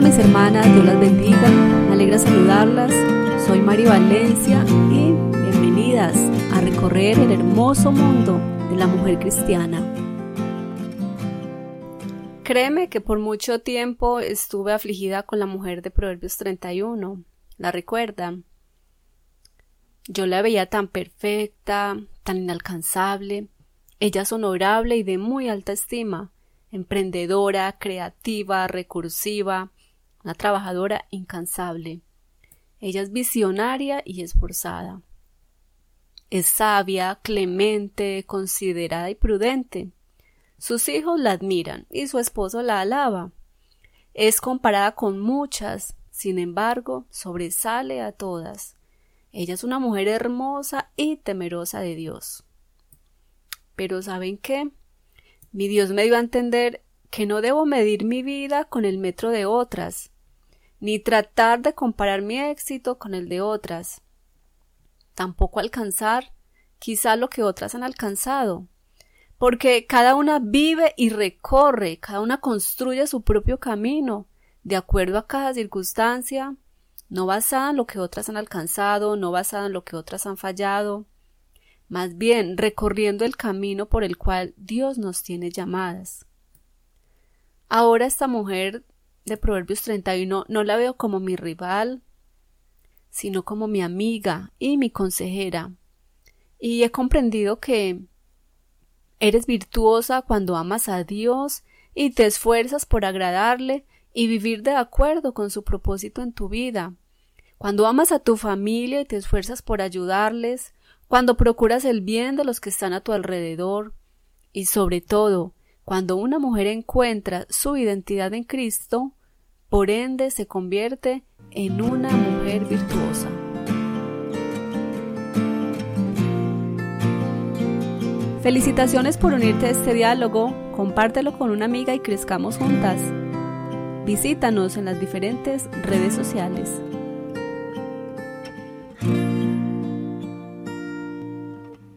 mis hermanas, Dios las bendiga. Me alegra saludarlas. Soy Mari Valencia y bienvenidas a recorrer el hermoso mundo de la mujer cristiana. Créeme que por mucho tiempo estuve afligida con la mujer de Proverbios 31. ¿La recuerdan? Yo la veía tan perfecta, tan inalcanzable. Ella es honorable y de muy alta estima, emprendedora, creativa, recursiva, una trabajadora incansable. Ella es visionaria y esforzada. Es sabia, clemente, considerada y prudente. Sus hijos la admiran y su esposo la alaba. Es comparada con muchas, sin embargo, sobresale a todas. Ella es una mujer hermosa y temerosa de Dios. Pero ¿saben qué? Mi Dios me dio a entender que no debo medir mi vida con el metro de otras, ni tratar de comparar mi éxito con el de otras. Tampoco alcanzar quizá lo que otras han alcanzado, porque cada una vive y recorre, cada una construye su propio camino, de acuerdo a cada circunstancia, no basada en lo que otras han alcanzado, no basada en lo que otras han fallado, más bien recorriendo el camino por el cual Dios nos tiene llamadas. Ahora esta mujer de Proverbios 31 no la veo como mi rival, sino como mi amiga y mi consejera. Y he comprendido que eres virtuosa cuando amas a Dios y te esfuerzas por agradarle y vivir de acuerdo con su propósito en tu vida. Cuando amas a tu familia y te esfuerzas por ayudarles, cuando procuras el bien de los que están a tu alrededor, y sobre todo, cuando una mujer encuentra su identidad en Cristo, por ende se convierte en una mujer virtuosa. Felicitaciones por unirte a este diálogo, compártelo con una amiga y crezcamos juntas. Visítanos en las diferentes redes sociales.